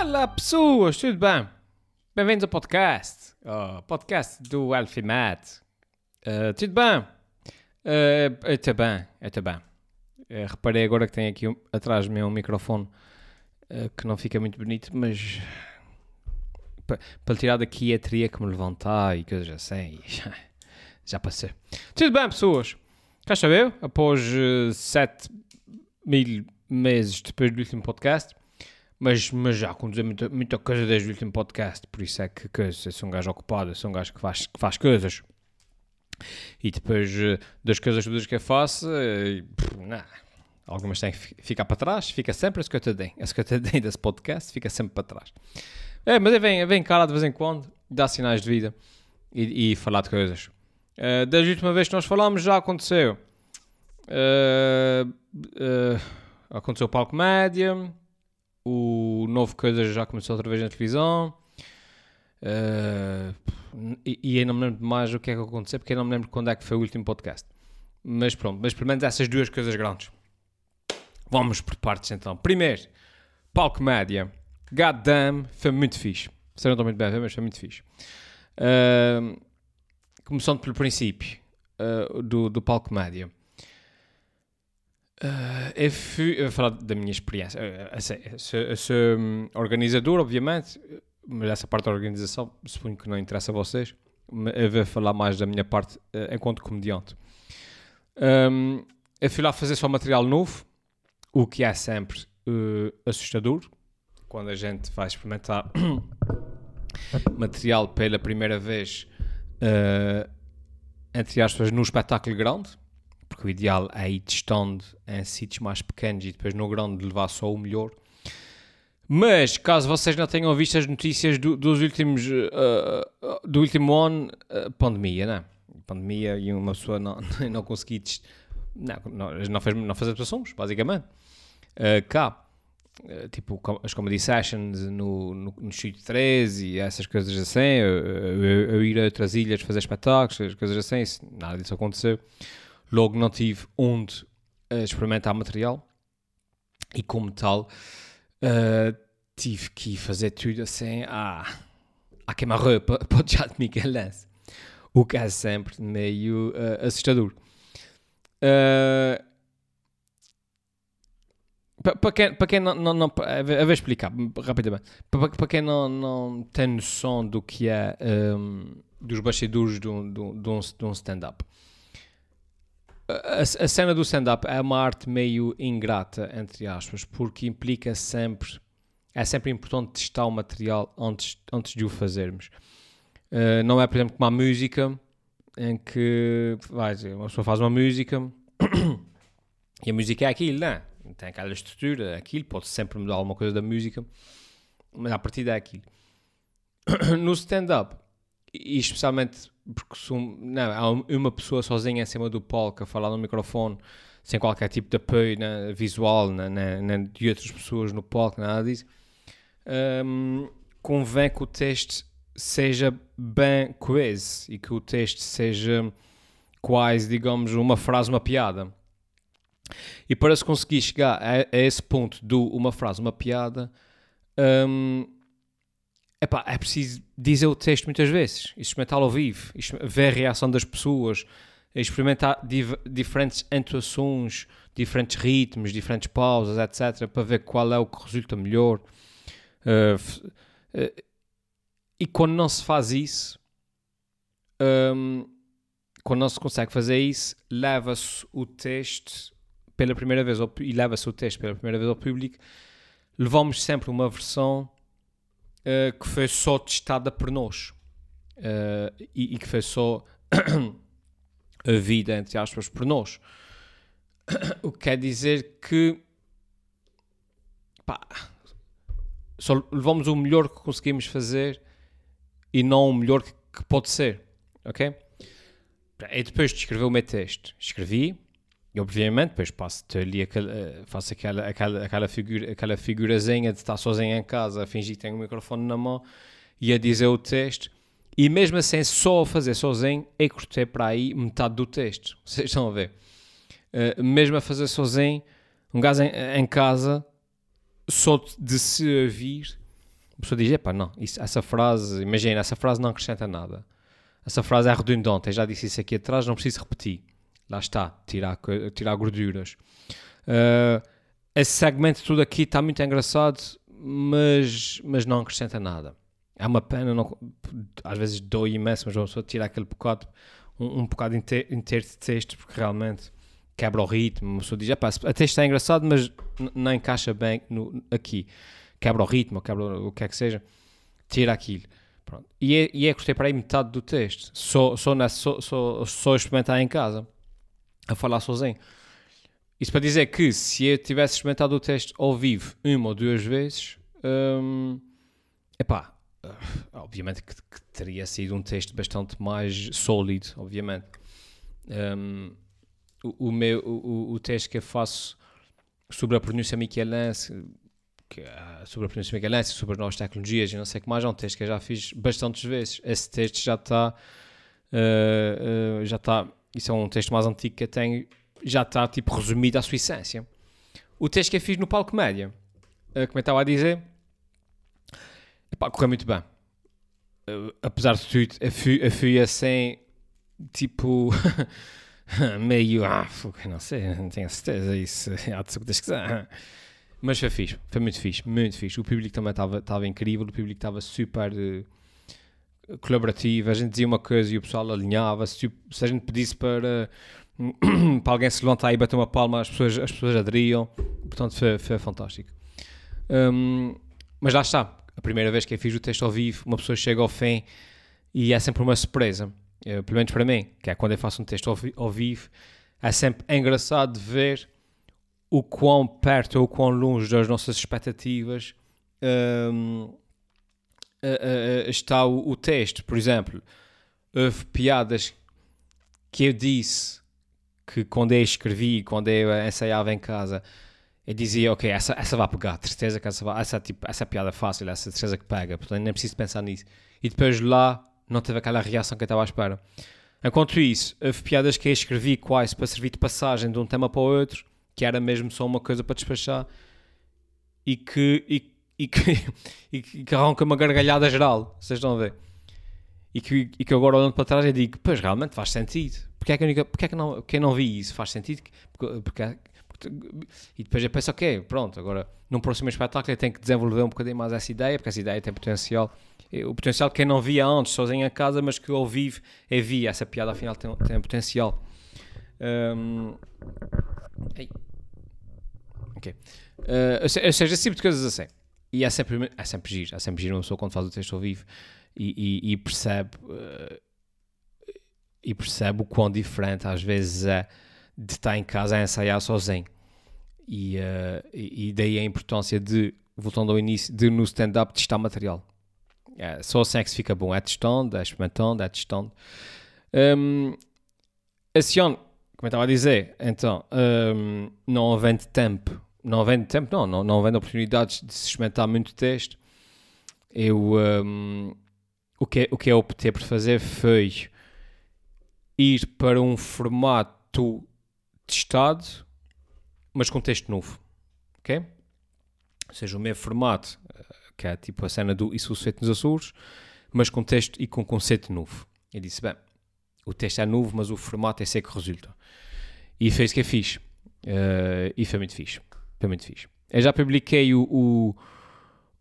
Olá pessoas, tudo bem? Bem-vindos ao podcast, ao podcast do Alfimat. Uh, tudo bem? Uh, eu bem, eu estou bem. Uh, reparei agora que tem aqui um, atrás de mim um microfone uh, que não fica muito bonito, mas para tirar daqui a teria que me levantar e coisas assim. Já, já passei. Tudo bem, pessoas? Cá estou eu, após uh, 7 mil meses depois do último podcast. Mas, mas já aconteceu muita, muita coisa desde o último podcast, por isso é que, que eu sou um gajo ocupado, eu sou um gajo que faz, que faz coisas. E depois eh, das coisas todas que eu faço, eh, não, algumas têm que ficar para trás, fica sempre a escutadinha. A escutadinha desse podcast fica sempre para trás. É, mas eu venho, eu venho cá de vez em quando, dar sinais de vida e, e falar de coisas. Uh, desde a última vez que nós falámos já aconteceu. Uh, uh, aconteceu o palco média, o novo coisa já começou outra vez na televisão. Uh, e, e eu não me lembro mais o que é que aconteceu, porque eu não me lembro quando é que foi o último podcast. Mas pronto, mas pelo menos essas duas coisas grandes. Vamos por partes então. Primeiro, palco média. God damn, foi muito fixe. Sei não estou muito bem, mas foi muito fixe. Uh, começando pelo princípio uh, do, do palco média. Uh, eu, fui, eu vou falar da minha experiência. Uh, sou, eu sou um, organizador, obviamente, mas essa parte da organização suponho que não interessa a vocês. Eu vou falar mais da minha parte enquanto comediante. Um, eu fui lá fazer só material novo, o que é sempre uh, assustador quando a gente vai experimentar material pela primeira vez, uh, entre aspas, no espetáculo grande porque o ideal é ir testando em sítios mais pequenos e depois no grande levar só o melhor. Mas, caso vocês não tenham visto as notícias do, dos últimos, uh, do último ano, uh, pandemia, né? Pandemia e uma pessoa não, não conseguir, não, não, não, fez, não fez atuações, basicamente. Uh, cá, tipo as comedy sessions no, no, no Estúdio 13 e essas coisas assim, eu, eu, eu, ir a outras ilhas fazer espetáculos, coisas assim, nada disso aconteceu. Logo não tive onde uh, experimentar material e como tal uh, tive que fazer tudo assim à, à queima-roupa para o Teatro Michelense. O que é sempre meio uh, assustador. Uh, para quem, para quem não, não, não eu vou explicar rapidamente para, para quem não, não tem noção do que é um, dos bastidores de um, um, de um stand-up a, a cena do stand-up é uma arte meio ingrata, entre aspas, porque implica sempre. É sempre importante testar o material antes, antes de o fazermos. Uh, não é, por exemplo, como a música, em que vai dizer, uma pessoa faz uma música e a música é aquilo, não é? Tem aquela estrutura, aquilo, pode sempre mudar alguma coisa da música, mas a partir é aquilo. no stand-up, e especialmente porque sou, não, há uma pessoa sozinha em cima do palco a falar no microfone sem qualquer tipo de apoio né, visual né, né, de outras pessoas no palco, nada disso, um, convém que o texto seja bem coeso e que o texto seja quase, digamos, uma frase, uma piada. E para se conseguir chegar a, a esse ponto do uma frase, uma piada, um, Epá, é preciso dizer o texto muitas vezes, experimentar ao vivo, ver a reação das pessoas, experimentar diferentes entoações, diferentes ritmos, diferentes pausas, etc., para ver qual é o que resulta melhor. Uh, uh, e quando não se faz isso, um, quando não se consegue fazer isso, leva-se o texto pela primeira vez, ao, e leva-se o texto pela primeira vez ao público, levamos sempre uma versão uh, que foi só testada por nós uh, e, e, que foi só a vida, entre aspas, por nós. o que quer dizer que pá, só levamos o melhor que conseguimos fazer e não o melhor que, que pode ser, ok? E depois de escrever o meu texto, escrevi, e obviamente, depois passo ali aquela, eh, faço aquela, aquela, aquela, figura, aquela figurazinha de estar sozinho em casa, a fingir que tenho o microfone na mão e a dizer o texto. E mesmo assim, só a fazer sozinho, eu cortei para aí metade do texto. Vocês estão a ver? Uh, mesmo a fazer sozinho, um gajo em, em, casa, só de se ouvir, A pessoa diz, epá, não, isso, essa frase, imagina, essa frase não acrescenta nada. Essa frase é redundante, eu já disse isso aqui atrás, não preciso repetir. Lá está, tirar, tirar gorduras. Uh, esse segmento tudo aqui está muito engraçado, mas, mas não acrescenta nada. É uma pena, não, às vezes dou imenso, mas uma pessoa tirar aquele bocado, um, um bocado inteiro, inteiro de texto, porque realmente quebra o ritmo. Uma pessoa diz, a texto está engraçado, mas não encaixa bem no, aqui. Quebra o ritmo, quebra o que é que seja. Tira aquilo. Pronto. E, é, e é gostei para aí metade do texto. Só, só, nessa, só, só, só experimentar em casa, a falar sozinho. Isso para dizer que se eu tivesse experimentado o texto ao vivo uma ou duas vezes, hum, epá, uh, obviamente que, que, teria sido um texto bastante mais sólido, obviamente. Um, o, o, meu, o, o texto que eu faço sobre a pronúncia michelense, que, uh, sobre a pronúncia michelense, sobre as novas tecnologias e não sei o que mais, é um texto que eu já fiz bastantes vezes. Esse texto já está, uh, uh, já está, isso é um texto mais antigo que eu tenho, já está tipo resumido à sua essência. O texto que eu fiz no palco média, uh, como eu estava a dizer, epá, correu muito bem. Uh, apesar de tudo, eu fui, eu fui assim, tipo, meio, ah, não sei, não tenho certeza, isso há de ser que Mas foi fixe, foi muito fixe, muito fixe. O público também estava incrível, o público estava super colaborativo. A gente dizia uma coisa e o pessoal alinhava-se. Se a gente pedisse para para alguém se levantar e bater uma palma, as pessoas, as pessoas aderiam. Portanto, foi, foi fantástico. Um, mas lá está. A primeira vez que eu fiz o texto ao vivo, uma pessoa chega ao fim e é sempre uma surpresa. Eu, pelo menos para mim, que é quando eu faço um texto ao, ao vivo, é sempre engraçado ver o quão perto ou o quão longe das nossas expectativas um, uh, está o, o, texto. Por exemplo, houve piadas que eu disse que quando eu escrevi, quando eu ensaiava em casa, eu dizia, ok, essa, essa vai pegar, certeza que essa, vai, essa, tipo, essa piada fácil, essa certeza que pega, portanto nem preciso pensar nisso. E depois lá não teve aquela reação que eu estava à espera. Enquanto isso, houve piadas que eu escrevi quase para servir de passagem de um tema para o outro, que era mesmo só uma coisa para despachar, e que, e, e que, e que arranca uma gargalhada geral, vocês estão a ver. E que, e que agora olhando para trás eu digo, pois realmente faz sentido porque é que, única, porque é que não, quem não vi isso faz sentido? Porque, porque, porque, e depois eu penso, ok, pronto, agora num próximo espetáculo eu tenho que desenvolver um bocadinho mais essa ideia, porque essa ideia tem potencial. O potencial que quem não via antes, sozinho em casa, mas que ao vivo eu vi, essa piada afinal tem, tem potencial. Um, ok. Uh, ou seja, esse tipo de coisas assim. E é sempre, é sempre giro, é sempre giro uma pessoa quando faz o texto ao vivo e, e, e percebe. Uh, e percebe o quão diferente às vezes é de estar em casa a ensaiar sozinho. E, uh, e daí a importância de, voltando ao início, de no stand-up testar material. É, só assim é que se fica bom. É testando, é experimentando, é testando. Um, esse ano, como eu estava a dizer, então, um, não havendo tempo, não havendo tempo, não, não, não havendo oportunidades de se experimentar muito texto, eu, um, o, que, o que eu optei por fazer foi ir para um formato testado, mas com texto novo. Ok? Ou seja, o mesmo formato, eh, que é tipo a cena do Isso feito nos Açores, mas com texto e com conceito novo. Eu disse, bem, o texto é novo, mas o formato é que resulta. E fez que é fixe. Uh, e foi muito fixe. Foi muito fixe. Eu já publiquei o, o,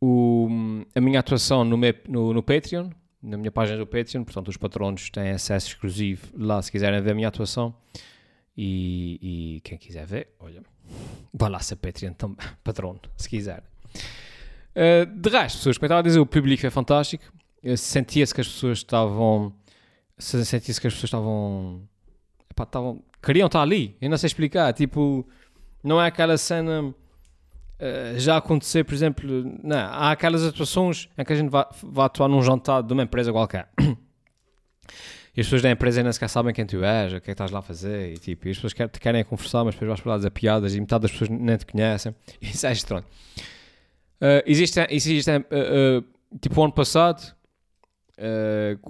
o a minha atuação no, no, no Patreon, na minha página do Patreon, portanto os patronos têm acesso exclusivo lá se quiserem ver a minha atuação e, e quem quiser ver, olha, vá lá ser Patreon também, patrono, se quiser. Uh, de resto, pessoas, como eu estava a dizer, o público é fantástico, sentia-se que as pessoas estavam, sentia-se que as pessoas estavam, queriam estar ali, eu não sei explicar, tipo, não é aquela cena Uh, já acontecer, por exemplo, não, há aquelas atuações em que a gente vai, vai atuar num jantar de uma empresa qualquer. E as pessoas da empresa nem sequer sabem quem tu és, o que é que estás lá a fazer, e, tipo, e as pessoas te querem conversar, mas depois vais para lá dizer piadas e metade das pessoas nem te conhecem. Isso é estranho. Uh, existe, existe uh, tipo, o ano passado,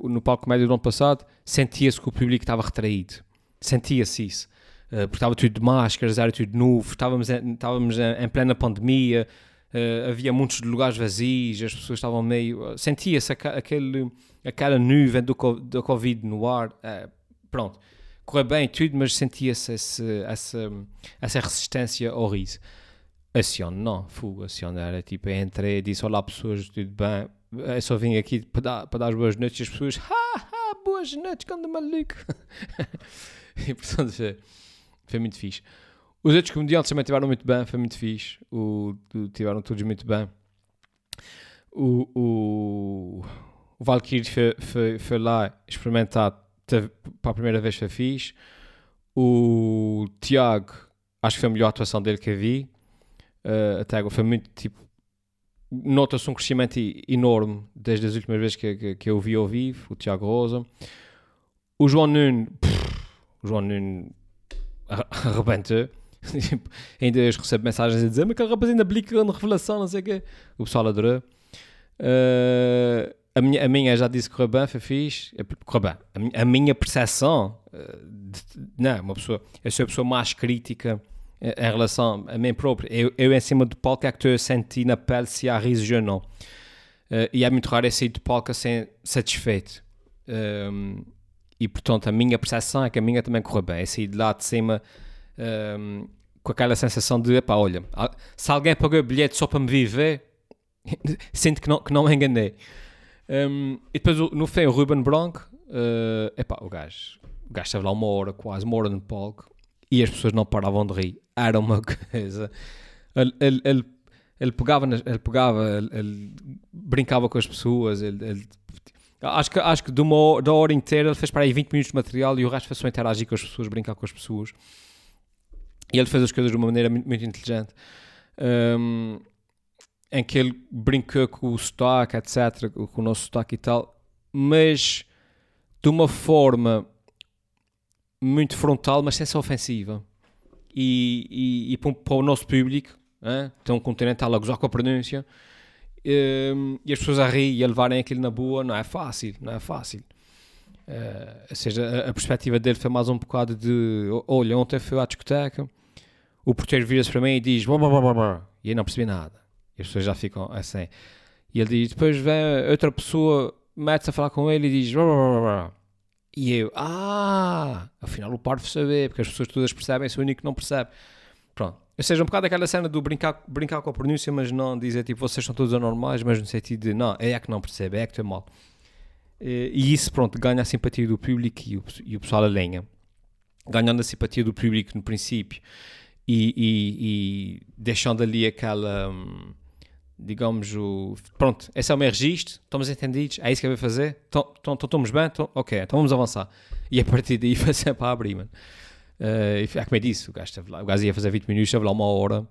no palco médio do ano passado, sentia-se que o público estava retraído. Sentia-se isso. Eh, porque estava tudo de máscaras, era tudo novo, estávamos em, estávamos em, plena pandemia, Uh, havia muitos lugares vazios, as pessoas estavam meio. Sentia-se aquele, aquela nuvem do, do Covid no ar. Uh, pronto, correu bem tudo, mas sentia-se essa, essa resistência ao riso. A não, fuga. A era tipo, entrei, disse: Olá, pessoas, tudo bem? Eu só vim aqui para dar, para dar as boas noites e as pessoas, ha, ha, boas noites, quando maluco. e portanto, foi, muito fixe. Os outros comediantes também tiveram muito bem, foi muito fixe. O, tiveram todos muito bem. O, o, o Valkyrie foi, foi, foi lá experimentar, para a primeira vez foi fixe. O Tiago, acho que foi a melhor atuação dele que eu vi. Uh, até agora foi muito tipo. Nota-se um crescimento enorme desde as últimas vezes que, que, que eu vi ao vivo. O Tiago Rosa. O João Nuno, pff, o João Nuno arrebentou. Tipo, ainda hoje recebo mensagens a dizer mas aquele rapaz ainda blica na revelação, não sei o quê. O pessoal adorou. Uh, a, minha, a minha já disse que correu bem, foi fixe. Correu bem. A minha, a minha percepção, uh, de, não, uma pessoa, eu sou a pessoa mais crítica em relação a mim próprio. Eu, eu em cima do palco é que estou a sentir na pele se há riso ou não. Uh, e é muito raro eu sair do palco assim, satisfeito. E portanto a minha percepção é que a minha também correu bem. É sair de lá de cima um, com aquela sensação de, epá, olha, se alguém pagou bilhete só para me viver, sinto que não, que não me enganei. Um, e depois no fim o Ruben Bronco, uh, epá, o gajo, o gajo esteve lá uma hora, quase uma hora no palco, e as pessoas não paravam de rir. Era uma coisa. Ele, ele, ele, ele pegava, ele, pegava ele, ele, brincava com as pessoas, ele, ele Acho que, acho que de uma, da hora inteira ele fez para aí 20 minutos de material e o resto foi só interagir com as pessoas, brincar com as pessoas. E ele fez as coisas de uma maneira muito, muito inteligente. Um, em que ele brincou com o sotaque, etc., com o nosso sotaque e tal, mas de uma forma muito frontal, mas sem ser ofensiva. E, e, e para, o nosso público, hein? um continental a gozar com a pronúncia, um, e as pessoas a rir e a levarem aquilo na boa, não é fácil, não é fácil. Uh, ou seja, a, a, perspectiva dele foi mais um bocado de: olha, ontem fui à discoteca o porteiro vira-se para mim e diz e eu não percebi nada. E as pessoas já ficam assim. E ele diz, depois vem outra pessoa, mete-se a falar com ele e diz. E eu, ah, afinal o parvo saber, porque as pessoas todas percebem, sou o único que não percebe. Pronto. Ou seja, um bocado aquela cena do brincar, brincar com a pronúncia, mas não dizer tipo, vocês são todos anormais, mas no sentido de, não, é que não percebe, é que tu é mal. E isso, pronto, ganha a simpatia do público e o, e o pessoal alenha. Ganhando a simpatia do público no princípio e, e, e deixando ali aquela, hum, digamos, o. Pronto, esse é o meu registro, estamos entendidos, é isso que eu vou fazer, então, então, então estamos bem, ok, então vamos avançar. E a partir daí foi sempre a abrir, mano. Uh, é como eu disse, o gajo, lá, o gajo ia fazer 20 minutos, esteve lá uma hora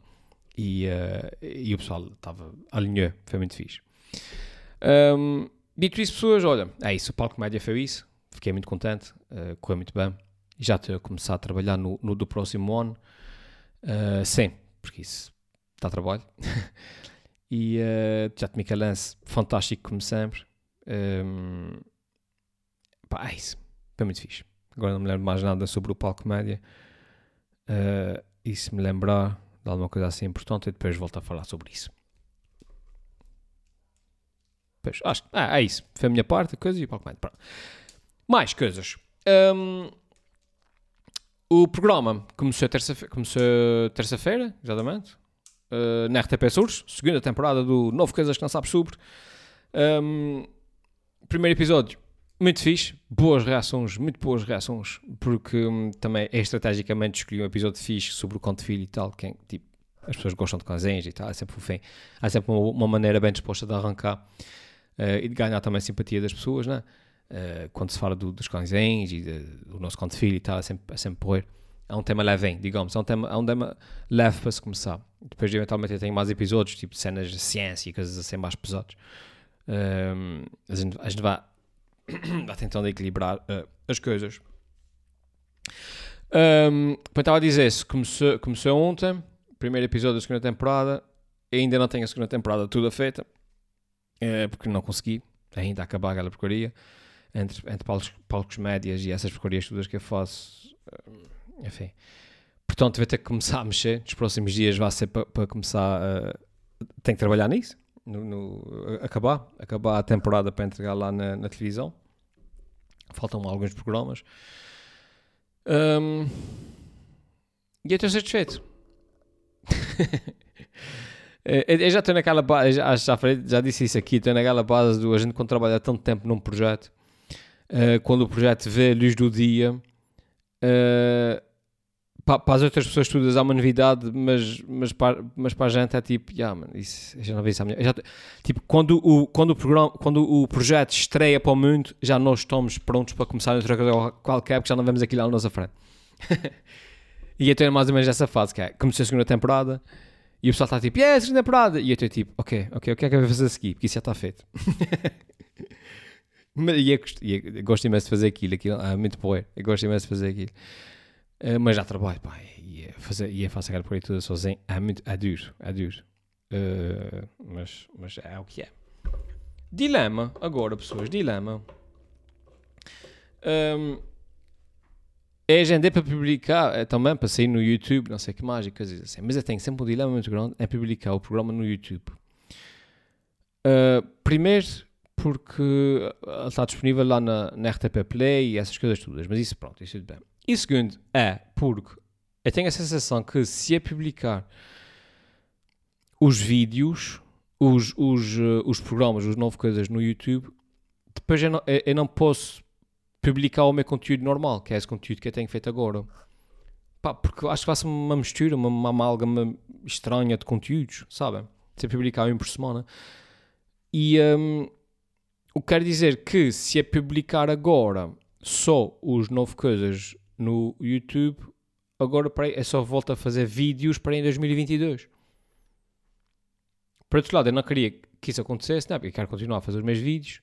e, uh, e o pessoal estava alinhou, foi muito fixe. Um, dito isso, pessoas, olha, é isso, o Palco Média foi isso, fiquei muito contente, uh, correu muito bem. Já estou a começar a trabalhar no, no do próximo ano. Uh, sim, porque isso dá trabalho. e uh, já te Lance, fantástico como sempre. Um, pá, é isso. Foi muito fixe. Agora não me lembro mais nada sobre o palco média. Uh, e se me lembrar de alguma coisa assim importante, depois volto a falar sobre isso. Pois, acho que ah, é isso. Foi a minha parte, coisa e o palco média. Pronto. Mais coisas. Um, o programa começou terça-feira, começou terça-feira, exatamente, uh, na RTP Surge, segunda temporada do Novo Coisas que não sabes sobre. Um, primeiro episódio, muito fixe, boas reações, muito boas reações, porque um, também é estrategicamente escolhi um episódio fixe sobre o conto filho e tal, que tipo, as pessoas gostam de cães e tal, é sempre fim, há sempre uma, uma, maneira bem disposta de arrancar uh, e de ganhar também a simpatia das pessoas, né? Uh, quando se fala do, dos cães e do nosso conto filho e tal, é sempre, é sempre porrer. É um tema leve, digamos, é um tema, é um tema leve para se começar. Depois, eventualmente, eu tenho mais episódios, tipo cenas de ciência e coisas assim mais pesadas. Gente, a gente vai, vai tentando equilibrar uh, as coisas. Um, estava a dizer, se começou, começou ontem, primeiro episódio da segunda temporada, ainda não tenho a segunda temporada toda feita, uh, porque não consegui ainda acabar aquela porcaria entre, entre palcos, palcos médias e essas porcarias todas que eu faço. Eh, enfim. Portanto, vai ter que começar a mexer. Nos próximos dias vai ser para pa começar a, tenho que trabalhar nisso. No, no- acabar, acabar a temporada para entregar lá na, na televisão. Faltam alguns programas. Hum, e eu estou satisfeito. Eu já estou naquela base, já, já, já disse isso aqui, estou naquela base do a gente quando trabalha tanto tempo num projeto, eh, quando o projeto vê a luz do dia, eh, pa- para, as outras pessoas todas há uma novidade, mas, mas, para, mas para a gente é tipo, yeah, mano, isso, eu já não vi isso eu já- tipo, quando o, quando, o programa, quando o projeto estreia para o mundo, já nós estamos prontos para começar outra coisa qualquer, porque já não vemos aquilo à nossa frente. e eu estou mais ou menos nessa fase, que é, começou a segunda temporada, e o pessoal está tipo, yeah, segunda temporada, e eu estou tipo, ok, ok, o que é que eu vou fazer a seguir? Porque isso já está feito. Mas- e eu, gosto- e eu gosto imenso de fazer aquilo, aquilo é muito bom, eu gosto imenso de fazer aquilo. Eh, mas já trabalho, pá, e é fazer, e é faço aquela por toda sozinho, é, muito, é duro, é duro. Eh, mas, mas é o que é. Dilema, agora pessoas, dilema. Um, é agendei para publicar, é, também para sair no YouTube, não sei que mais, e coisas assim. Mas eu tenho sempre um dilema muito grande, é publicar o programa no YouTube. Uh, primeiro, porque ele está disponível lá na, na RTP Play e essas coisas todas, mas isso pronto, isso tudo bem. E segundo, é porque eu tenho a sensação que se eu publicar os vídeos, os, os, uh, os programas, os novas coisas no YouTube, depois eu não, eu- não posso publicar o meu conteúdo normal, que é esse conteúdo que eu tenho feito agora. Pá, porque acho que faço uma mistura, uma, uma amálgama estranha de conteúdos, sabem? Se eu publicar um por semana. E hum, o que quer dizer que se eu publicar agora só os novas coisas no YouTube, agora para eu só volto a fazer vídeos para em 2022. Por outro lado, eu não queria que isso acontecesse, não, é? porque eu quero continuar a fazer os meus vídeos.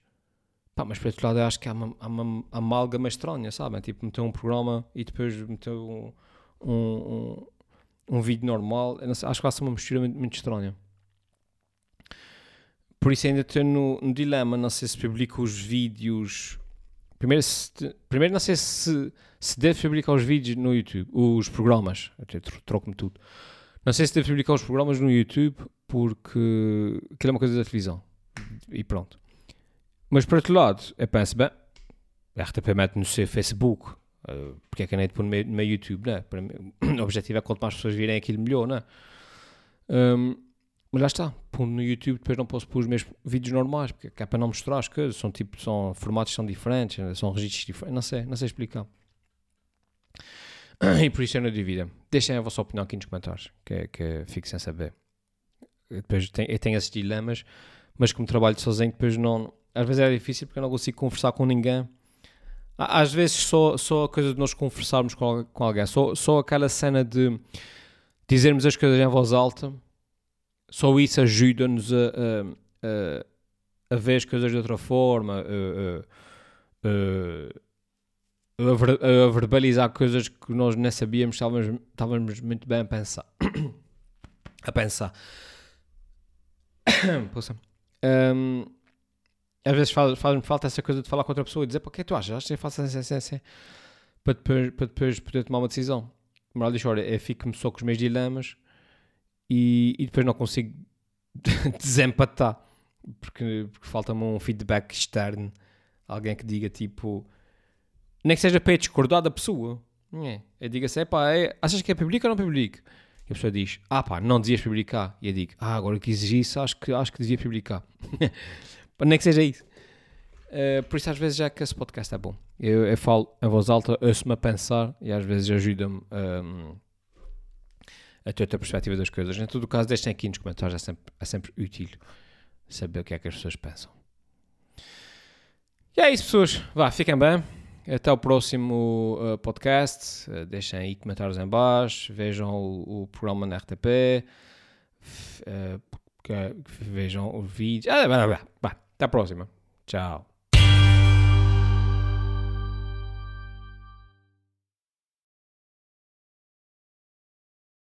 Pá, mas por outro lado, eu acho que há uma, há uma amálgama estranha, sabem? Tipo, meter um programa e depois meter um, um, um, um vídeo normal. Sei, acho que ser uma mistura muito, muito estranha. Por isso ainda estou no, no dilema, não sei se publico os vídeos... Primeiro, se, primeiro não sei se, se devo publicar os vídeos no YouTube, os programas, até tro- troco-me tudo. Não sei se devo publicar os programas no YouTube porque aquilo é uma coisa da televisão. E pronto. Mas por outro lado, eu penso, bem, a RTP mete no seu Facebook, uh, porque é que nem pôr no meu, no meu YouTube, né? Para mim, o objetivo é quanto mais pessoas virem aquilo, melhor, né? Um, mas lá está, pondo no YouTube, depois não posso pôr os meus vídeos normais, porque é para não mostrar as coisas, são tipo, são formatos são diferentes, né? são registros diferentes, não sei, não sei explicar. E por isso eu não dúvida. Deixem a vossa opinião aqui nos comentários, que, que fico sem saber. Depois tenho, eu tenho esses dilemas, mas como trabalho sozinho, depois não. Às vezes é difícil porque eu não consigo conversar com ninguém. Às vezes só, só a coisa de nós conversarmos com, com alguém, só, só aquela cena de dizermos as coisas em voz alta, só isso ajuda-nos a, a, a, a ver as coisas de outra forma, a, a, a, a ver- a verbalizar coisas que nós nem sabíamos, estávamos, estávamos muito bem a pensar. a pensar. Poxa. Hum, às vezes faz- faz-me falta essa coisa de falar com outra pessoa e dizer, para que tu achas? Acho que eu faço assim, assim, assim, para depois, para depois poder tomar uma decisão. Moral diz, olha, eu fico-me só com os meus dilemas e, e depois não consigo desempatar porque, porque falta-me um feedback externo, alguém que diga tipo, nem que seja para discordar da pessoa. É. Eu digo assim, pá, é, achas que é publica ou não publica? E a pessoa diz, ah pá, não devias publicar. E eu digo, ah, agora que exigi isso, acho que, acho que devia publicar. Nem que seja isso. Eh, por isso às vezes já que esse podcast é bom. Eu, eu falo em voz alta, ouço-me a pensar e às vezes ajuda-me ehm, a ter outra perspectiva das coisas. Em todo o caso, deixem aqui nos comentários, é sempre, é sempre útil saber o que é que as pessoas pensam. E é isso, pessoas. Vá, fiquem bem. Até o próximo uh, podcast. Uh, deixem aí comentários em baixo. Vejam o, o programa na RTP. F- uh, que- vejam o vídeo. Ah, vá, vá, vá. Até a próxima. Tchau.